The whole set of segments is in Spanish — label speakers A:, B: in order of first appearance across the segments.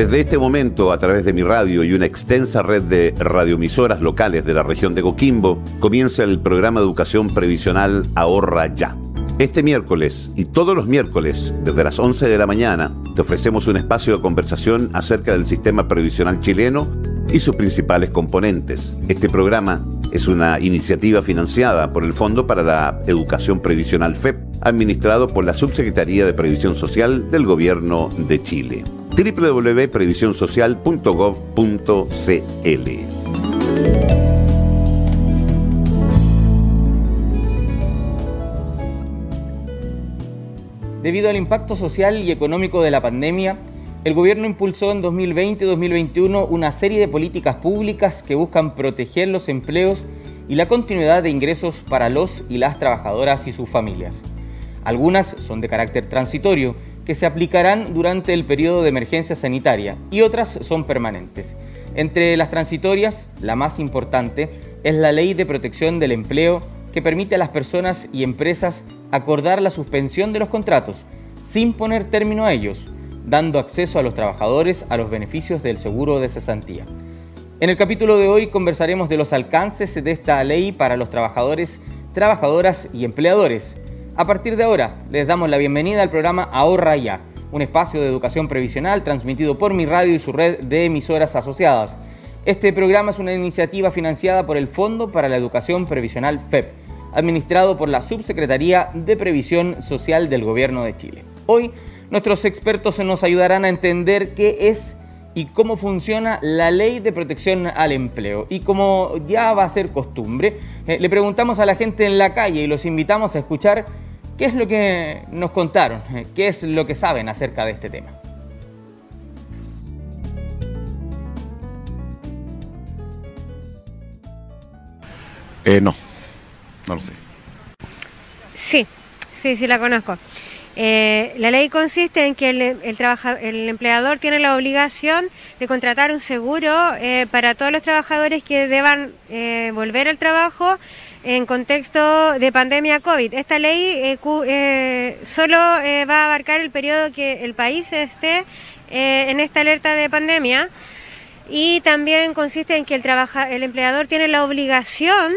A: Desde este momento, a través de mi radio y una extensa red de radioemisoras locales de la región de Coquimbo, comienza el programa de educación previsional Ahorra Ya. Este miércoles y todos los miércoles, desde las 11 de la mañana, te ofrecemos un espacio de conversación acerca del sistema previsional chileno y sus principales componentes. Este programa es una iniciativa financiada por el Fondo para la Educación Previsional FEP, administrado por la Subsecretaría de Previsión Social del Gobierno de Chile. www.previsionsocial.gov.cl
B: Debido al impacto social y económico de la pandemia, el gobierno impulsó en 2020 y 2021 una serie de políticas públicas que buscan proteger los empleos y la continuidad de ingresos para los y las trabajadoras y sus familias. Algunas son de carácter transitorio, que se aplicarán durante el periodo de emergencia sanitaria, y otras son permanentes. Entre las transitorias, la más importante es la Ley de Protección del Empleo, que permite a las personas y empresas acordar la suspensión de los contratos, sin poner término a ellos, dando acceso a los trabajadores a los beneficios del seguro de cesantía. En el capítulo de hoy conversaremos de los alcances de esta ley para los trabajadores, trabajadoras y empleadores. A partir de ahora, les damos la bienvenida al programa Ahorra Ya, un espacio de educación previsional transmitido por mi radio y su red de emisoras asociadas. Este programa es una iniciativa financiada por el Fondo para la Educación Previsional FEP, administrado por la Subsecretaría de Previsión Social del Gobierno de Chile. Hoy Nuestros expertos nos ayudarán a entender qué es y cómo funciona la ley de protección al empleo. Y como ya va a ser costumbre, eh, le preguntamos a la gente en la calle y los invitamos a escuchar qué es lo que nos contaron, eh, qué es lo que saben acerca de este tema.
C: Eh, no, no lo sé.
D: Sí, sí, sí la conozco. Eh, la ley consiste en que el, el, empleador tiene la obligación de contratar un seguro eh, para todos los trabajadores que deban eh, volver al trabajo en contexto de pandemia COVID. Esta ley solo va a abarcar el periodo que el país esté en esta alerta de pandemia y también consiste en que el, el empleador tiene la obligación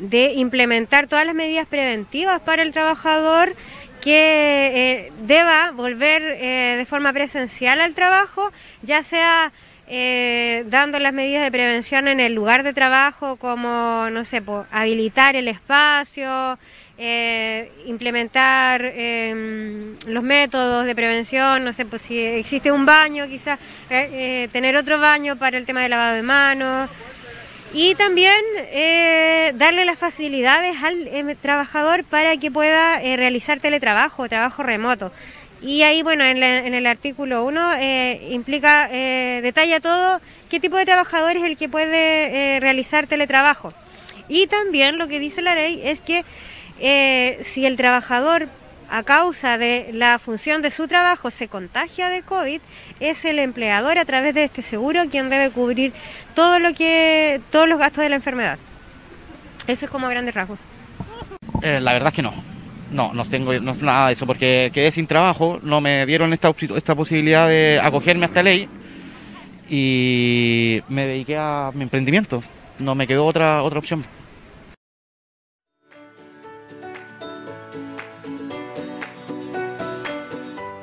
D: de implementar todas las medidas preventivas para el trabajador que eh, deba volver eh, de forma presencial al trabajo, ya sea eh, dando las medidas de prevención en el lugar de trabajo, como, no sé, habilitar el espacio, implementar em, los métodos de prevención, no sé, pues si existe un baño, quizás tener otro baño para el tema de lavado de manos, y también eh, darle las facilidades al eh, trabajador para que pueda eh, realizar teletrabajo, trabajo remoto. Y ahí, bueno, en, el artículo 1 implica, detalla todo qué tipo de trabajador es el que puede realizar teletrabajo. Y también lo que dice la ley es que si el trabajador a causa de la función de su trabajo se contagia de COVID, es el empleador a través de este seguro quien debe cubrir todo lo que, todos los gastos de la enfermedad. Eso es como grandes rasgos.
E: Eh, la verdad es que no. No, no tengo nada de eso, porque quedé sin trabajo, no me dieron esta, esta posibilidad de acogerme a esta ley y me dediqué a mi emprendimiento. No me quedó otra, otra opción.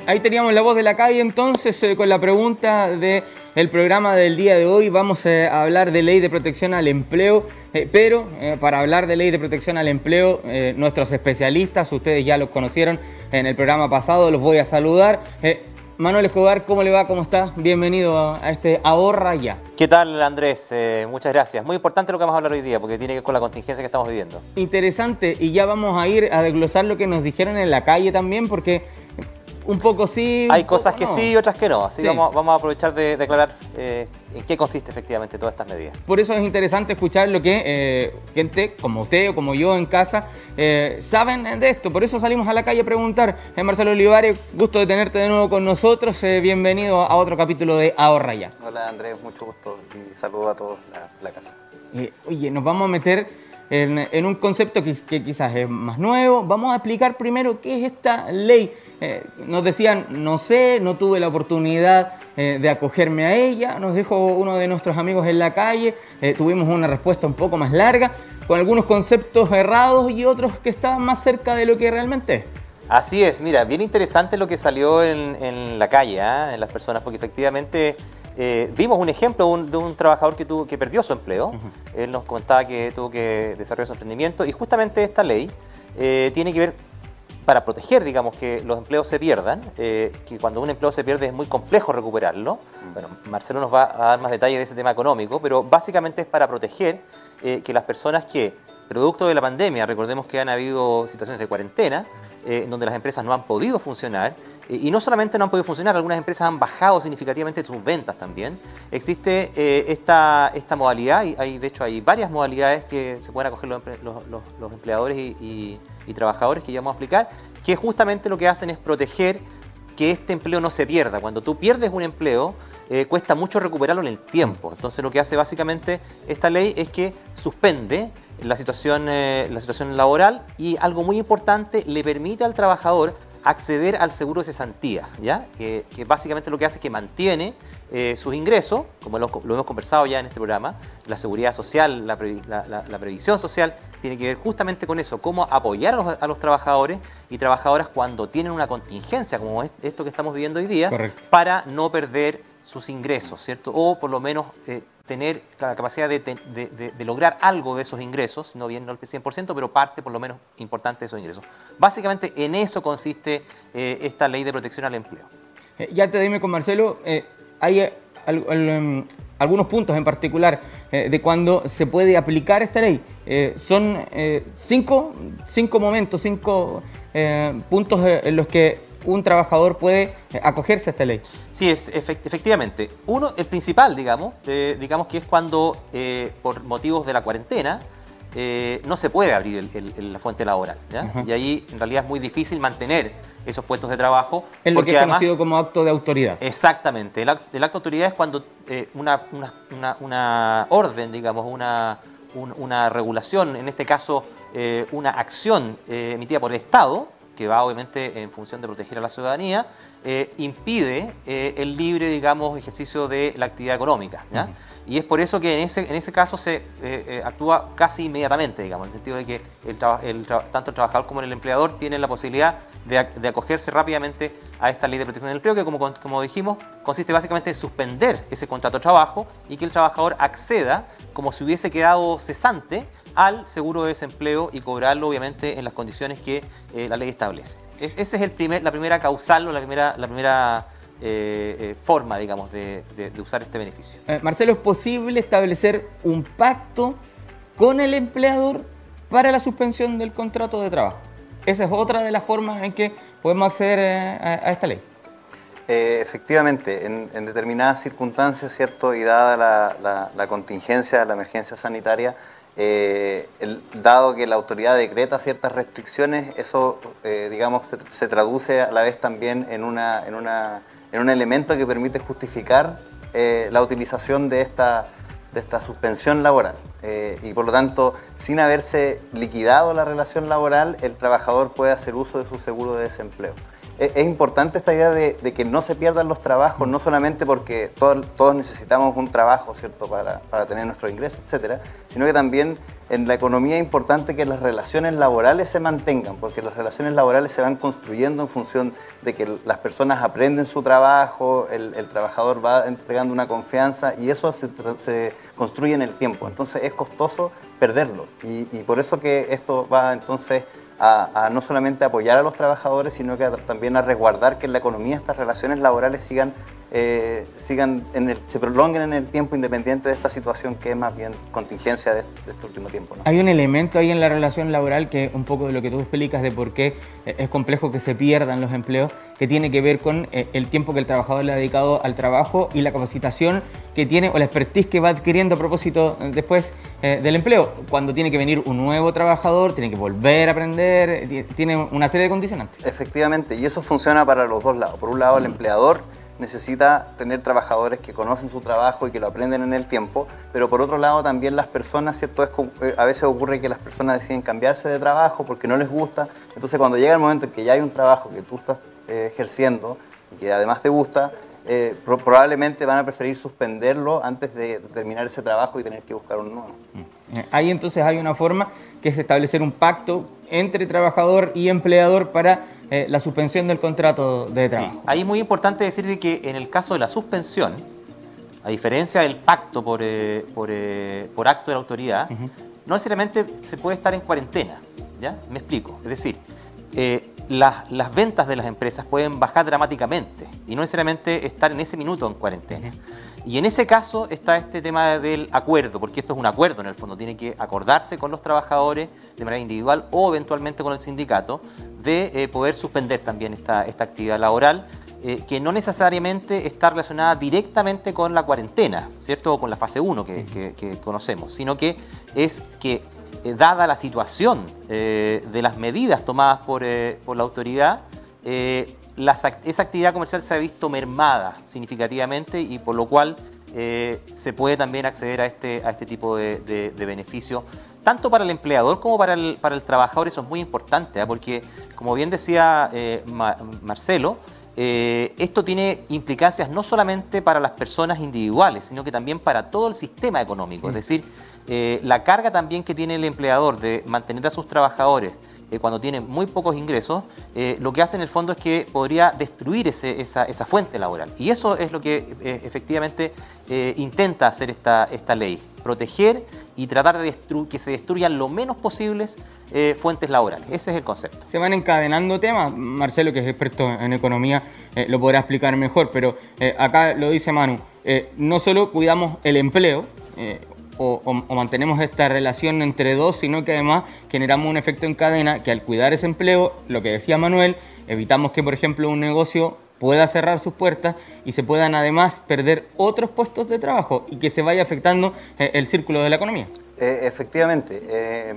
B: Ahí teníamos la voz de la calle entonces eh, con la pregunta del programa del día de hoy. Vamos eh, a hablar de ley de protección al empleo, eh, pero para hablar de ley de protección al empleo, nuestros especialistas, ustedes ya los conocieron en el programa pasado, los voy a saludar. Manuel Escobar, ¿cómo le va? ¿Cómo está? Bienvenido a este Ahorra Ya.
F: ¿Qué tal, Andrés? muchas gracias. Muy importante lo que vamos a hablar hoy día, porque tiene que ver con la contingencia que estamos viviendo.
B: Interesante, y ya vamos a ir a desglosar lo que nos dijeron en la calle también, porque un poco sí.
F: Hay cosas que sí y otras que no. Así Vamos, vamos, a aprovechar de declarar eh, en qué consiste efectivamente todas estas medidas.
B: Por eso es interesante escuchar lo que eh, gente como usted o como yo en casa eh, saben de esto. Por eso salimos a la calle a preguntar. Marcelo Olivares, gusto de tenerte de nuevo con nosotros. bienvenido a otro capítulo de Ahorra Ya.
G: Hola Andrés, mucho gusto y saludo a todos la, la casa.
B: oye, nos vamos a meter en, un concepto que, quizás es más nuevo. Vamos a explicar primero qué es esta ley. Eh, nos decían, no sé, no tuve la oportunidad eh, de acogerme a ella, nos dijo uno de nuestros amigos en la calle, eh, tuvimos una respuesta un poco más larga, con algunos conceptos errados y otros que estaban más cerca de lo que realmente es.
F: Así es, mira, bien interesante lo que salió en, la calle, ¿ah? en las personas, porque efectivamente eh, vimos un ejemplo de un trabajador que, tuvo, que perdió su empleo. Él nos contaba que tuvo que desarrollar su emprendimiento y justamente esta ley eh, tiene que ver para proteger, digamos, que los empleos se pierdan, eh, que cuando un empleo se pierde es muy complejo recuperarlo. Bueno, Marcelo nos va a dar más detalles de ese tema económico, pero básicamente es para proteger que las personas que, producto de la pandemia, recordemos que han habido situaciones de cuarentena, donde las empresas no han podido funcionar, y no solamente no han podido funcionar, algunas empresas han bajado significativamente sus ventas también. Existe eh, esta, esta modalidad, y hay, de hecho hay varias modalidades que se pueden acoger los, los, empleadores y, trabajadores que ya vamos a explicar, que justamente lo que hacen es proteger que este empleo no se pierda. Cuando tú pierdes un empleo, eh, cuesta mucho recuperarlo en el tiempo. Entonces lo que hace básicamente esta ley es que suspende la situación, eh, la situación laboral y algo muy importante, le permite al trabajador acceder al seguro de cesantía, ¿ya? Que, básicamente lo que hace es que mantiene eh, sus ingresos, como lo, hemos conversado ya en este programa, la seguridad social, la, previsión social, tiene que ver justamente con eso, cómo apoyar a los, trabajadores y trabajadoras cuando tienen una contingencia como esto que estamos viviendo hoy día, para no perder sus ingresos, ¿cierto? O por lo menos eh, tener la capacidad de, lograr algo de esos ingresos, no bien el 100%, pero parte por lo menos importante de esos ingresos. Básicamente en eso consiste eh, esta ley de protección al empleo.
B: Eh, ya te dime con Marcelo, eh, hay em, algunos puntos en particular de cuando se puede aplicar esta ley. son cinco, cinco momentos, cinco puntos en los que un trabajador puede eh, acogerse a esta ley.
F: Sí, es, efectivamente. Uno, el principal, digamos, eh, digamos que es cuando eh, por motivos de la cuarentena no se puede abrir la fuente laboral. Y ahí en realidad es muy difícil mantener esos puestos de trabajo.
B: Es lo que es conocido como acto de autoridad.
F: Exactamente. El, acto, de autoridad es cuando una, una, orden, digamos, una, una regulación, en este caso una acción emitida por el Estado, que va obviamente en función de proteger a la ciudadanía, eh, impide eh, el libre, digamos, ejercicio de la actividad económica. Y es por eso que en ese, en ese caso se eh, actúa casi inmediatamente, digamos, en el sentido de que el, tanto el trabajador como el empleador tienen la posibilidad de, acogerse rápidamente a esta ley de protección del empleo, que como, como dijimos, consiste básicamente en suspender ese contrato de trabajo y que el trabajador acceda como si hubiese quedado cesante al seguro de desempleo y cobrarlo obviamente en las condiciones que eh, la ley establece. esa es el primer, la primera causal o la primera, la primera eh, eh, forma, digamos, de, usar este beneficio.
B: Marcelo, ¿es posible establecer un pacto con el empleador para la suspensión del contrato de trabajo? Esa es otra de las formas en que podemos acceder a, esta ley.
G: efectivamente, en, determinadas circunstancias, ¿cierto? Y dada la, la contingencia, la emergencia sanitaria, eh, dado que la autoridad decreta ciertas restricciones, eso, eh, digamos, se, traduce a la vez también en, una, en, una, en un elemento que permite justificar eh, la utilización de esta, de esta suspensión laboral. y por lo tanto, sin haberse liquidado la relación laboral, el trabajador puede hacer uso de su seguro de desempleo es importante esta idea de, que no se pierdan los trabajos, no solamente porque todos, necesitamos un trabajo, ¿cierto?, para, tener nuestro ingreso, etcétera, sino que también en la economía es importante que las relaciones laborales se mantengan, porque las relaciones laborales se van construyendo en función de que las personas aprenden su trabajo, el, trabajador va entregando una confianza y eso se, construye en el tiempo. Entonces es costoso perderlo y, y por eso que esto va entonces a, no solamente apoyar a los trabajadores, sino que también a resguardar que en la economía estas relaciones laborales sigan eh, sigan en el, se prolonguen en el tiempo independiente de esta situación que es más bien contingencia de, este último tiempo.
B: Hay un elemento ahí en la relación laboral que un poco de lo que tú explicas de por qué es complejo que se pierdan los empleos, que tiene que ver con eh, el tiempo que el trabajador le ha dedicado al trabajo y la capacitación que tiene o la expertise que va adquiriendo a propósito eh, después del empleo. Cuando tiene que venir un nuevo trabajador, tiene que volver a aprender, tiene una serie de condicionantes.
G: Efectivamente, y eso funciona para los dos lados. Por un lado, el empleador necesita tener trabajadores que conocen su trabajo y que lo aprenden en el tiempo, pero por otro lado también las personas, ¿cierto? Es, eh, a veces ocurre que las personas deciden cambiarse de trabajo porque no les gusta, entonces cuando llega el momento en que ya hay un trabajo que tú estás eh, ejerciendo y que además te gusta, eh, probablemente van a preferir suspenderlo antes de terminar ese trabajo y tener que buscar un nuevo.
B: Mm. Ahí entonces hay una forma que es establecer un pacto entre trabajador y empleador para la suspensión del contrato de trabajo.
F: Ahí es muy importante decir que en el caso de la suspensión, a diferencia del pacto por, por, acto de la autoridad, no necesariamente se puede estar en cuarentena. ¿ya? Me explico. Es decir, eh, las, las, ventas de las empresas pueden bajar dramáticamente y no necesariamente estar en ese minuto en cuarentena. Y en ese caso está este tema del acuerdo, porque esto es un acuerdo en el fondo, tiene que acordarse con los trabajadores de manera individual o eventualmente con el sindicato de eh, poder suspender también esta, esta actividad laboral. Eh, que no necesariamente está relacionada directamente con la cuarentena, ¿cierto? O con la fase 1 que, que conocemos, sino que es que eh, dada la situación eh, de las medidas tomadas por, eh, la autoridad, esa actividad comercial se ha visto mermada significativamente y por lo cual se puede también acceder a este, a este tipo de, de, beneficio, tanto para el empleador como para el, para el trabajador. Eso es muy importante, porque como bien decía Marcelo, esto tiene implicancias no solamente para las personas individuales, sino que también para todo el sistema económico. Es mm. decir, eh, la carga también que tiene el empleador de mantener a sus trabajadores eh, cuando tienen muy pocos ingresos, eh, lo que hace en el fondo es que podría destruir esa, fuente laboral. Y eso es lo que efectivamente intenta hacer esta ley, proteger y tratar de que se destruyan lo menos posibles fuentes laborales. Ese es el concepto.
B: Se van encadenando temas. Marcelo, que es experto en economía, lo podrá explicar mejor, pero acá lo dice Manu, no solo cuidamos el empleo, o, mantenemos esta relación entre dos, sino que además generamos un efecto en cadena que al cuidar ese empleo, lo que decía Manuel, evitamos que, por ejemplo, un negocio pueda cerrar sus puertas y se puedan además perder otros puestos de trabajo y que se vaya afectando eh, el círculo de la economía.
G: Eh, efectivamente, eh,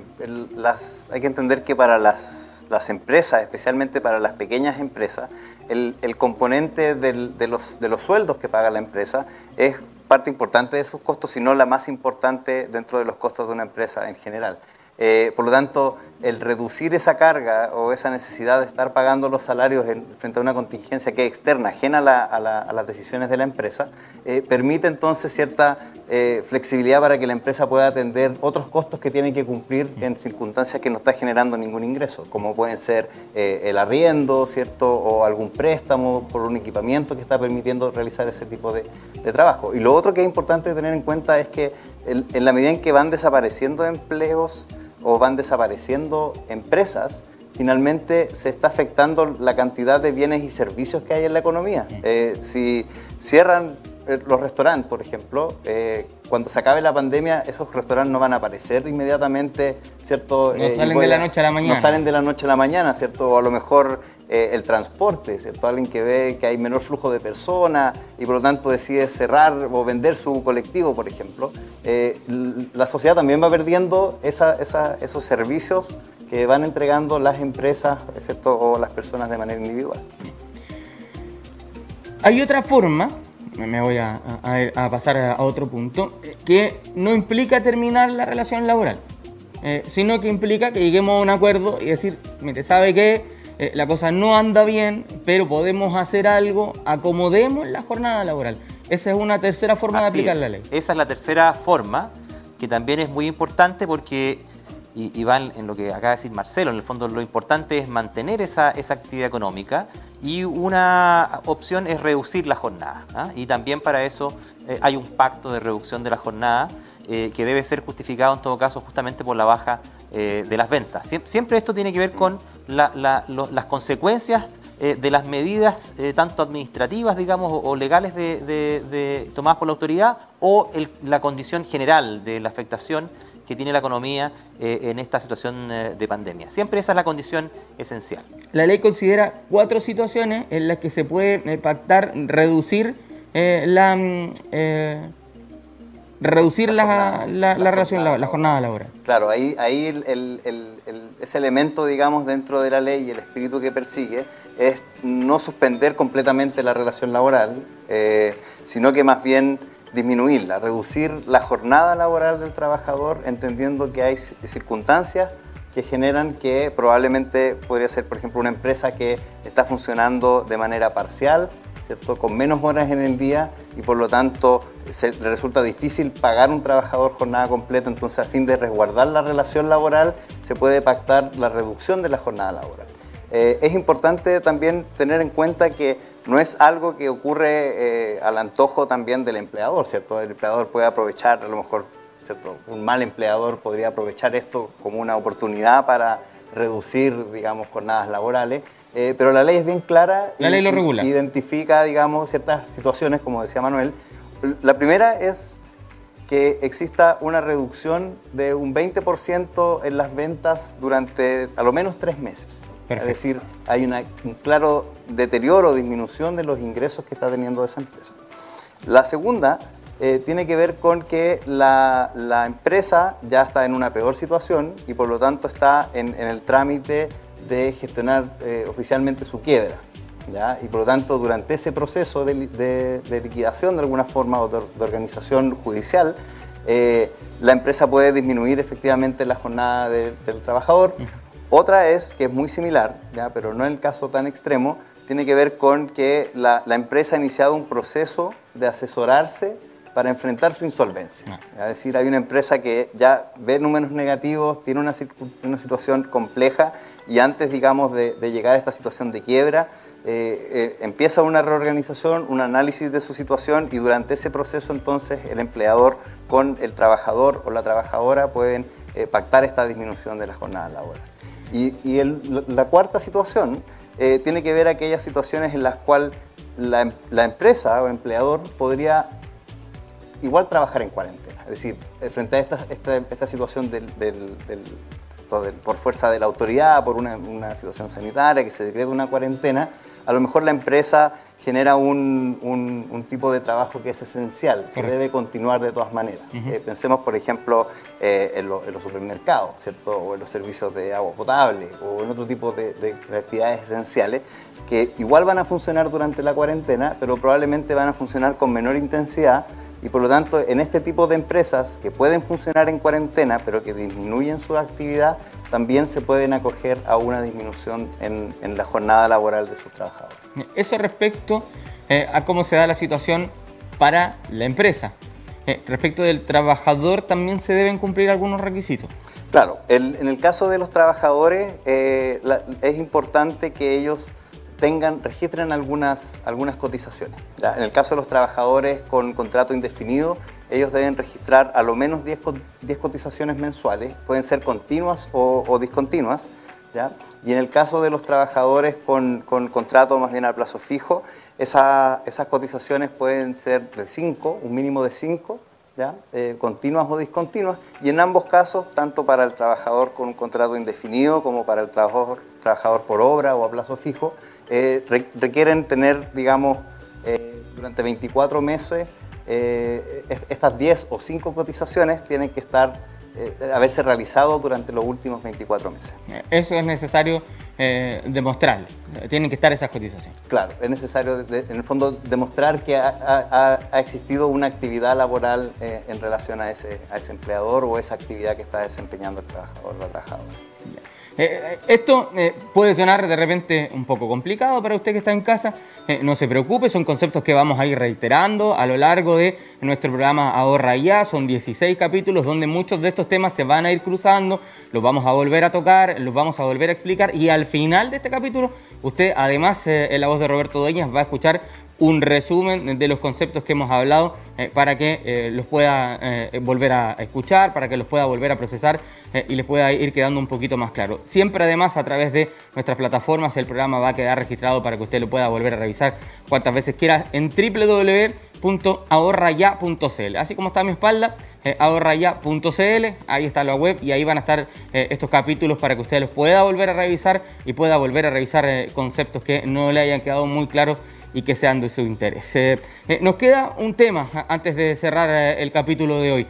G: hay que entender que para las, empresas, especialmente para las pequeñas empresas, el, componente de, los, de los sueldos que paga la empresa es parte importante de sus costos, sino la más importante dentro de los costos de una empresa en general. Eh, por lo tanto, el reducir esa carga o esa necesidad de estar pagando los salarios frente a una contingencia que es externa, ajena a, las decisiones de la empresa, eh, permite entonces cierta eh, flexibilidad para que la empresa pueda atender otros costos que tiene que cumplir en circunstancias que no está generando ningún ingreso, como pueden ser el arriendo, ¿cierto? O algún préstamo por un equipamiento que está permitiendo realizar ese tipo de, trabajo. Y lo otro que es importante tener en cuenta es que en la medida en que van desapareciendo empleos, o van desapareciendo empresas, finalmente se está afectando la cantidad de bienes y servicios que hay en la economía. Eh, si cierran eh, los restaurantes, por ejemplo, eh, cuando se acabe la pandemia, esos restaurantes no van a aparecer inmediatamente, ¿cierto?
B: No salen de la noche a la mañana.
G: No salen de la noche a la mañana, ¿cierto? O a lo mejor el transporte, ¿cierto? Alguien que ve que hay menor flujo de personas y por lo tanto decide cerrar o vender su colectivo, por ejemplo. la sociedad también va perdiendo esos servicios que van entregando las empresas, excepto o las personas de manera individual.
B: Hay otra forma me voy a, pasar a otro punto, que no implica terminar la relación laboral, eh, sino que implica que lleguemos a un acuerdo y decir, mire, ¿sabe qué? Eh, la cosa no anda bien, pero podemos hacer algo, acomodemos la jornada laboral. Esa es una tercera forma de aplicar la ley.
F: Esa es la tercera forma, que también es muy importante porque y, va en, lo que acaba de decir Marcelo, en el fondo lo importante es mantener esa, esa actividad económica y una opción es reducir la jornada. ¿ah? Y también para eso eh, hay un pacto de reducción de la jornada eh, que debe ser justificado en todo caso justamente por la baja eh, de las ventas. siempre esto tiene que ver con las consecuencias de las medidas tanto administrativas, digamos, o, legales de, tomadas por la autoridad o la condición general de la afectación que tiene la economía eh, en esta situación eh, de pandemia. Siempre esa es la condición esencial.
B: La ley considera cuatro situaciones en las que se puede eh, pactar reducir la mm, reducir la, la, relación, la, jornada laboral.
G: Claro, ahí, ahí el, ese elemento, digamos, dentro de la ley y el espíritu que persigue es no suspender completamente la relación laboral, sino que más bien disminuirla, reducir la jornada laboral del trabajador, entendiendo que hay circunstancias que generan que probablemente podría ser, por ejemplo, una empresa que está funcionando de manera parcial, ¿cierto? con menos horas en el día y por lo tanto le resulta difícil pagar un trabajador jornada completa, entonces a fin de resguardar la relación laboral se puede pactar la reducción de la jornada laboral. Eh, es importante también tener en cuenta que no es algo que ocurre eh, al antojo también del empleador, ¿cierto? El empleador puede aprovechar, a lo mejor, ¿cierto? Un mal empleador podría aprovechar esto como una oportunidad para reducir, digamos, jornadas laborales, eh, pero la ley es bien clara.
B: La ley lo regula.
G: Identifica, digamos, ciertas situaciones, como decía Manuel. La primera es que exista una reducción de un 20% en las ventas durante a lo menos tres meses. Es decir, hay un claro deterioro o disminución de los ingresos que está teniendo esa empresa. La segunda eh, tiene que ver con que la, empresa ya está en una peor situación y por lo tanto está en, el trámite de gestionar eh, oficialmente su quiebra. Y por lo tanto, durante ese proceso de, liquidación de alguna forma o de, organización judicial, eh, la empresa puede disminuir efectivamente la jornada del trabajador otra es, que es muy similar, ¿ya? pero no en el caso tan extremo, tiene que ver con que la, empresa ha iniciado un proceso de asesorarse para enfrentar su insolvencia. Ah. Es decir, hay una empresa que ya ve números negativos, tiene una, una situación compleja y antes, digamos, de, llegar a esta situación de quiebra, eh, eh, empieza una reorganización, un análisis de su situación y durante ese proceso entonces el empleador con el trabajador o la trabajadora pueden eh, pactar esta disminución de la jornada laboral. Y, la cuarta situación eh, tiene que ver aquellas situaciones en las cuales la, empresa o empleador podría igual trabajar en cuarentena. Es decir, eh, frente a esta, situación del, por fuerza de la autoridad, por una, una situación sanitaria, que se decreta una cuarentena, a lo mejor la empresa genera un, un, tipo de trabajo que es esencial, que debe continuar de todas maneras. Eh, pensemos, por ejemplo, eh, en, los supermercados, ¿cierto? o en los servicios de agua potable, o en otro tipo de, de, actividades esenciales, que igual van a funcionar durante la cuarentena, pero probablemente van a funcionar con menor intensidad y por lo tanto en este tipo de empresas que pueden funcionar en cuarentena pero que disminuyen su actividad, también se pueden acoger a una disminución en, en la jornada laboral de sus trabajadores.
B: Eso respecto eh, a cómo se da la situación para la empresa. Eh, respecto del trabajador, también se deben cumplir algunos requisitos.
G: Claro, en el caso de los trabajadores eh, es importante que ellos tengan, registren algunas, algunas cotizaciones. En el caso de los trabajadores con contrato indefinido, ellos deben registrar a lo menos 10, 10 cotizaciones mensuales, pueden ser continuas o, discontinuas. Y en el caso de los trabajadores con, con contrato más bien a plazo fijo, esas cotizaciones pueden ser de 5, un mínimo de 5, eh, continuas o discontinuas, y en ambos casos, tanto para el trabajador con un contrato indefinido como para el trabajador, trabajador por obra o a plazo fijo, eh, requieren tener, digamos, eh, durante 24 meses, estas 10 o 5 cotizaciones tienen que estar eh, haberse realizado durante los últimos 24 meses.
B: Eso es necesario eh, demostrar, tienen que estar esas cotizaciones.
G: Claro, es necesario en el fondo demostrar que ha, existido una actividad laboral eh, en relación a ese, a ese empleador o esa actividad que está desempeñando el trabajador o la trabajadora.
B: Eh, esto eh, puede sonar de repente un poco complicado para usted que está en casa. Eh, no se preocupe, son conceptos que vamos a ir reiterando a lo largo de nuestro programa Ahorra Ya. Son 16 capítulos donde muchos de estos temas se van a ir cruzando, los vamos a volver a tocar, los vamos a volver a explicar y al final de este capítulo usted además en la voz de Roberto Dueñas va a escuchar un resumen de los conceptos que hemos hablado eh, para que eh, los pueda eh, volver a escuchar, para que los pueda volver a procesar y les pueda ir quedando un poquito más claro. Siempre además a través de nuestras plataformas el programa va a quedar registrado para que usted lo pueda volver a revisar cuantas veces quiera en www.ahorraya.cl. Así como está a mi espalda, ahorraya.cl, ahí está la web y ahí van a estar estos capítulos para que usted los pueda volver a revisar y pueda volver a revisar conceptos que no le hayan quedado muy claros y que sean de su interés. Eh, eh, nos queda un tema antes de cerrar eh, el capítulo de hoy.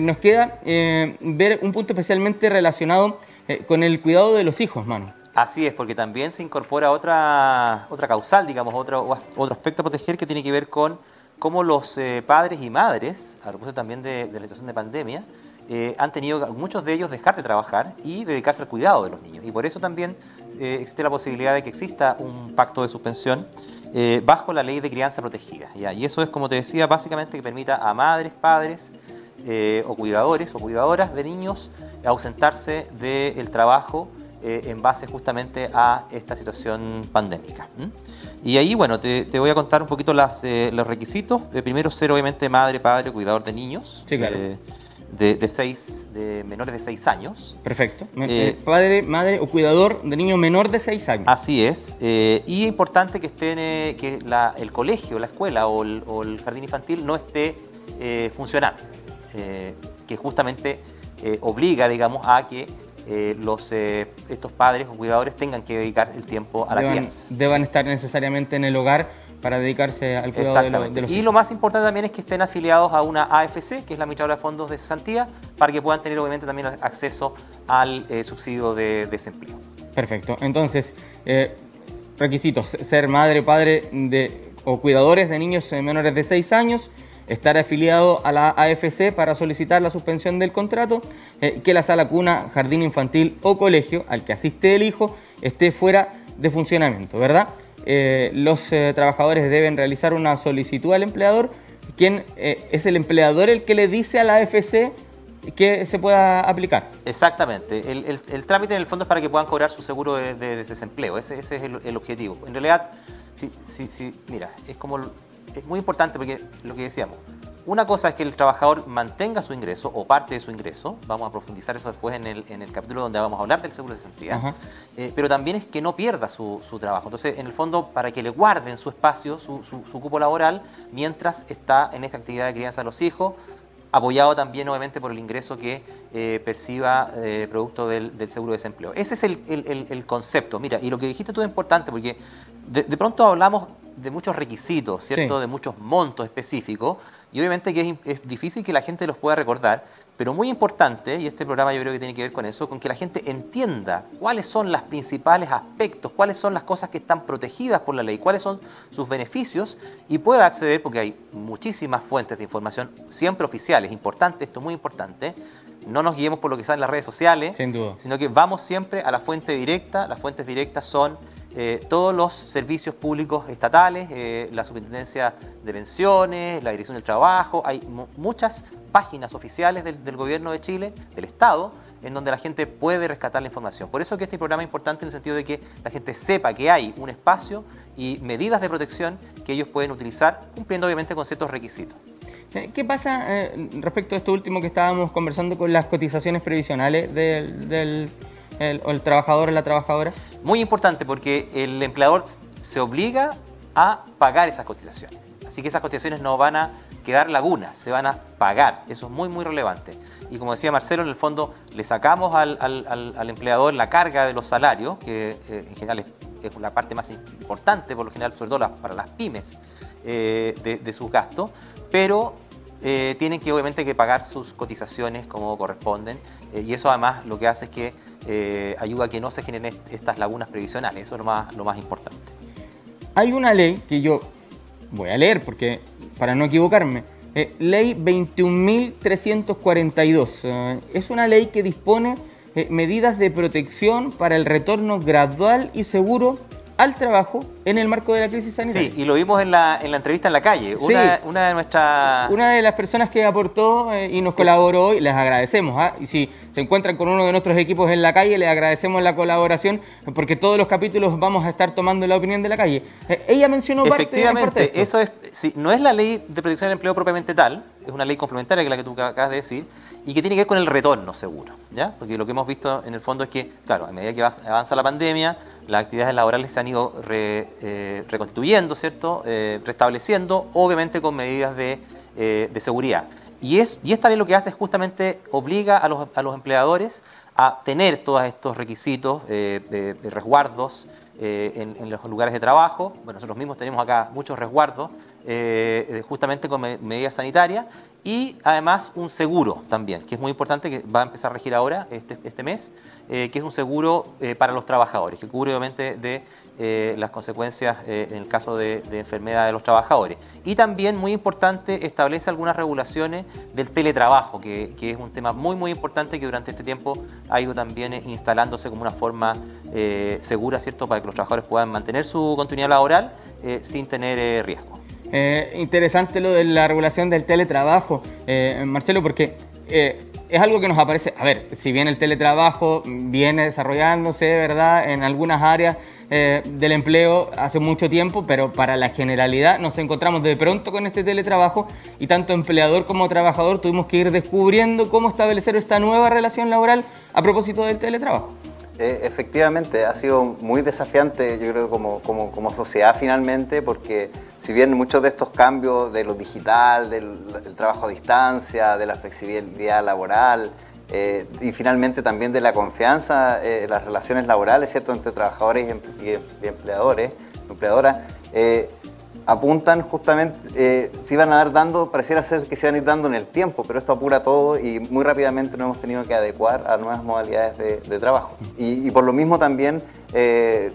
B: nos queda ver un punto especialmente relacionado con el cuidado de los hijos, mano.
F: Así es, porque también se incorpora otra, otra causal, digamos, otro, otro aspecto a proteger que tiene que ver con cómo los padres y madres, a propósito también de, la situación de pandemia, han tenido muchos de ellos dejar de trabajar y dedicarse al cuidado de los niños. Y por eso también existe la posibilidad de que exista un pacto de suspensión eh, bajo la ley de crianza protegida. Y eso es, como te decía, básicamente que permita a madres, padres eh, o cuidadores o cuidadoras de niños ausentarse del trabajo eh, en base justamente a esta situación pandémica. Y ahí, bueno, te, voy a contar un poquito las, los requisitos. primero, ser obviamente madre, padre, cuidador de niños.
B: Sí, claro
F: de, seis, de menores de 6 años.
B: Perfecto. Eh, padre, madre o cuidador de niño menor de 6 años.
F: Así es. Eh, y es importante que esté que el colegio, la escuela o el, jardín infantil no esté eh, funcionando. que justamente obliga, digamos, a que los, estos padres o cuidadores tengan que dedicar el tiempo a la crianza.
B: Deban estar necesariamente en el hogar para dedicarse al cuidado de, los
F: Y lo más importante también es que estén afiliados a una AFC, que es la Administradora de Fondos de Cesantía, para que puedan tener obviamente también acceso al eh, subsidio de desempleo.
B: Perfecto. Entonces, eh, requisitos, ser madre, padre de, o cuidadores de niños menores de 6 años, estar afiliado a la AFC para solicitar la suspensión del contrato, eh, que la sala cuna, jardín infantil o colegio al que asiste el hijo esté fuera de funcionamiento, ¿verdad? Eh, los eh, trabajadores deben realizar una solicitud al empleador, quien eh, es el empleador el que le dice a la AFC que se pueda aplicar.
F: Exactamente. El, trámite en el fondo es para que puedan cobrar su seguro de, desempleo. Ese, es el, objetivo. En realidad, sí, sí, sí, mira, es como es muy importante porque lo que decíamos, una cosa es que el trabajador mantenga su ingreso o parte de su ingreso, vamos a profundizar eso después en el, en el capítulo donde vamos a hablar del seguro de cesantía, eh, pero también es que no pierda su, trabajo. Entonces, en el fondo, para que le guarden su espacio, su, su, cupo laboral, mientras está en esta actividad de crianza de los hijos, apoyado también obviamente por el ingreso que eh, perciba eh, producto del, seguro de desempleo. Ese es el, concepto. Mira, y lo que dijiste tú es importante porque de, pronto hablamos de muchos requisitos, ¿cierto? De muchos montos específicos, y obviamente que es, difícil que la gente los pueda recordar, pero muy importante, y este programa yo creo que tiene que ver con eso, con que la gente entienda cuáles son los principales aspectos, cuáles son las cosas que están protegidas por la ley, cuáles son sus beneficios y pueda acceder, porque hay muchísimas fuentes de información, siempre oficiales, importante, esto es muy importante, no nos guiemos por lo que sale en las redes sociales, sino que vamos siempre a la fuente directa, las fuentes directas son eh, todos los servicios públicos estatales, eh, la Superintendencia de Pensiones, la Dirección del Trabajo, hay muchas páginas oficiales del, Gobierno de Chile, del Estado, en donde la gente puede rescatar la información. Por eso que este programa es importante en el sentido de que la gente sepa que hay un espacio y medidas de protección que ellos pueden utilizar, cumpliendo obviamente con ciertos requisitos.
B: Eh, ¿Qué pasa respecto a esto último que estábamos conversando con las cotizaciones previsionales del el, o el trabajador o la trabajadora?
F: Muy importante porque el empleador se obliga a pagar esas cotizaciones. Así que esas cotizaciones no van a quedar lagunas, se van a pagar. Eso es muy, muy relevante. Y como decía Marcelo, en el fondo le sacamos al, al, empleador la carga de los salarios, que eh, en general es, la parte más importante, por lo general, sobre todo para las pymes, eh, de sus gastos, pero eh, tienen que obviamente que pagar sus cotizaciones como corresponden y eso además lo que hace es que eh, ayuda a que no se generen estas lagunas previsionales. Eso es lo más, lo más importante.
B: Hay una ley que yo voy a leer porque para no equivocarme. Eh, ley 21.342. Eh, es una ley que dispone medidas de protección para el retorno gradual y seguro al trabajo en el marco de la crisis sanitaria.
F: Sí, y lo vimos en la, en la entrevista en la calle. Una, de nuestras...
B: Una de las personas que aportó eh, y nos colaboró, y les agradecemos. ¿ah? Y si se encuentran con uno de nuestros equipos en la calle, les agradecemos la colaboración, porque todos los capítulos vamos a estar tomando la opinión de la calle. Eh, ella mencionó
F: Efectivamente,
B: parte,
F: de eso es, sí, no es la ley de protección del empleo propiamente tal, es una ley complementaria que la que tú acabas de decir, y que tiene que ver con el retorno seguro, ¿ya? Porque lo que hemos visto en el fondo es que, claro, a medida que avanza la pandemia, las actividades laborales se han ido eh, reconstituyendo, ¿cierto? Eh, restableciendo, obviamente con medidas de, eh, seguridad. Y, es, y esta ley lo que hace es justamente obliga a los empleadores a tener todos estos requisitos de, resguardos en, los lugares de trabajo. Bueno, nosotros mismos tenemos acá muchos resguardos, justamente con medidas sanitarias, y además un seguro también, que es muy importante, que va a empezar a regir ahora, este, este mes, eh, que es un seguro eh, para los trabajadores, que cubre obviamente de eh, las consecuencias en el caso de, enfermedad de los trabajadores. Y también, muy importante, establece algunas regulaciones del teletrabajo, que, que, es un tema muy, muy importante que durante este tiempo ha ido también instalándose como una forma segura, ¿cierto?, para que los trabajadores puedan mantener su continuidad laboral sin tener riesgo.
B: Interesante lo de la regulación del teletrabajo, Marcelo, porque es algo que nos aparece, a ver, si bien el teletrabajo viene desarrollándose, ¿verdad?, en algunas áreas eh, del empleo hace mucho tiempo, pero para la generalidad nos encontramos de pronto con este teletrabajo y tanto empleador como trabajador tuvimos que ir descubriendo cómo establecer esta nueva relación laboral a propósito del teletrabajo.
G: Eh, efectivamente, ha sido muy desafiante, yo creo, como, como, como, sociedad finalmente, porque si bien muchos de estos cambios de lo digital, del, trabajo a distancia, de la flexibilidad laboral, eh, y finalmente también de la confianza, eh, las relaciones laborales, ¿cierto?, entre trabajadores y, empleadores, empleadoras, eh, apuntan justamente, eh, se iban a dar dando, pareciera ser que se van a ir dando en el tiempo, pero esto apura todo y muy rápidamente nos hemos tenido que adecuar a nuevas modalidades de, trabajo. Y, por lo mismo también eh,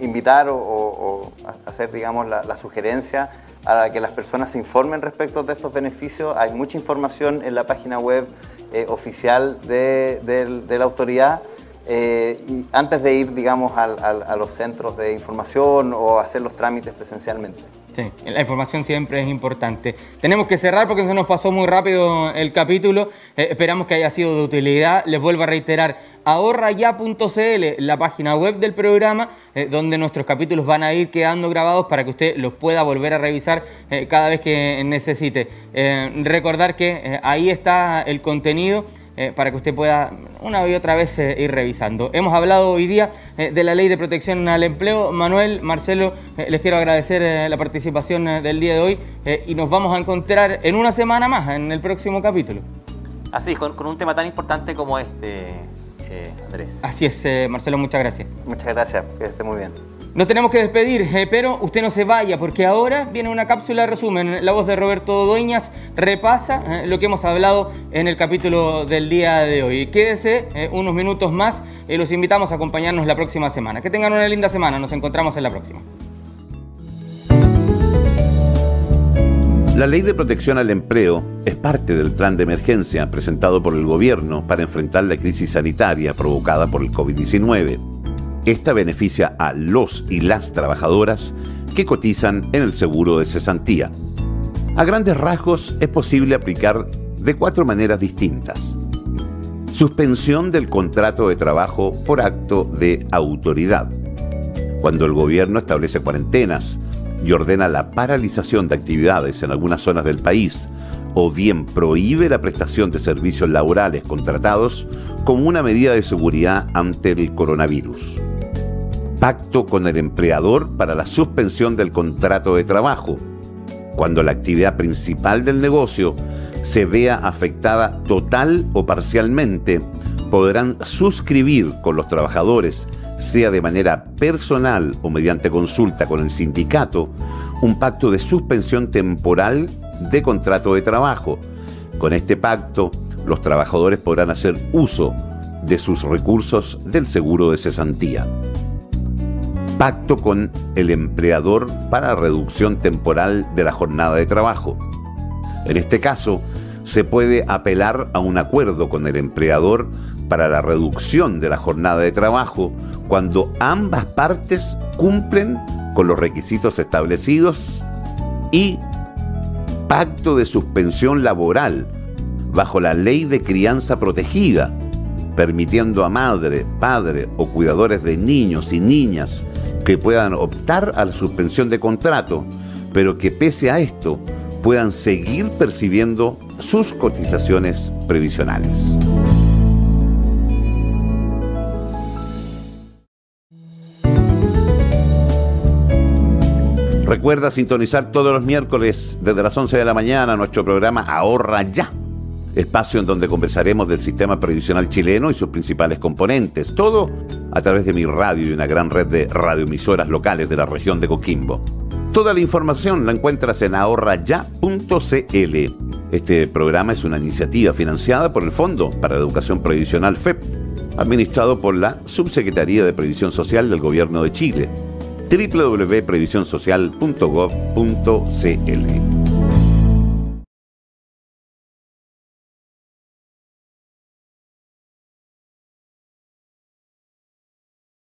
G: invitar o, hacer, digamos, la, sugerencia a que las personas se informen respecto de estos beneficios. Hay mucha información en la página web eh, oficial de, la autoridad. y antes de ir, digamos, a los centros de información o hacer los trámites presencialmente.
B: Sí, la información siempre es importante. Tenemos que cerrar porque se nos pasó muy rápido el capítulo. Eh, esperamos que haya sido de utilidad. Les vuelvo a reiterar, ahorraya.cl, la página web del programa, eh, donde nuestros capítulos van a ir quedando grabados para que usted los pueda volver a revisar eh, cada vez que necesite. recordar que ahí está el contenido eh, para que usted pueda una y otra vez eh, ir revisando. Hemos hablado hoy día eh, de la ley de protección al empleo. Manuel, Marcelo, les quiero agradecer la participación del día de hoy y nos vamos a encontrar en una semana más, en el próximo capítulo.
F: Así, con, con un tema tan importante como este, Andrés.
B: Así es, Marcelo, muchas gracias.
G: Muchas gracias, que esté muy bien.
B: Nos tenemos que despedir, eh, pero usted no se vaya porque ahora viene una cápsula de resumen. La voz de Roberto Dueñas repasa eh, lo que hemos hablado en el capítulo del día de hoy. Quédese eh, unos minutos más y los invitamos a acompañarnos la próxima semana. Que tengan una linda semana, nos encontramos en la próxima.
A: La Ley de Protección al Empleo es parte del plan de emergencia presentado por el gobierno para enfrentar la crisis sanitaria provocada por el COVID-19. Esta beneficia a los y las trabajadoras que cotizan en el seguro de cesantía. A grandes rasgos es posible aplicar de cuatro maneras distintas. Suspensión del contrato de trabajo por acto de autoridad. Cuando el gobierno establece cuarentenas y ordena la paralización de actividades en algunas zonas del país, o bien prohíbe la prestación de servicios laborales contratados como una medida de seguridad ante el coronavirus pacto con el empleador para la suspensión del contrato de trabajo, cuando la actividad principal del negocio se vea afectada total o parcialmente, podrán suscribir con los trabajadores, sea de manera personal o mediante consulta con el sindicato, un pacto de suspensión temporal de contrato de trabajo. Con este pacto, los trabajadores podrán hacer uso de sus recursos del seguro de cesantía pacto con el empleador para reducción temporal de la jornada de trabajo. En este caso, se puede apelar a un acuerdo con el empleador para la reducción de la jornada de trabajo cuando ambas partes cumplen con los requisitos establecidos y pacto de suspensión laboral bajo la ley de crianza protegida, permitiendo a madre, padre o cuidadores de niños y niñas que puedan optar a la suspensión de contrato, pero que pese a esto puedan seguir percibiendo sus cotizaciones previsionales. Recuerda sintonizar todos los miércoles desde las 11 de la mañana nuestro programa Ahorra Ya espacio en donde conversaremos del sistema previsional chileno y sus principales componentes, todo a través de mi radio y una gran red de radioemisoras locales de la región de Coquimbo. Toda la información la encuentras en ahorraya.cl. Este programa es una iniciativa financiada por el Fondo para la Educación Previsional FEP, administrado por la Subsecretaría de Previsión Social del Gobierno de Chile www.previsionsocial.gov.cl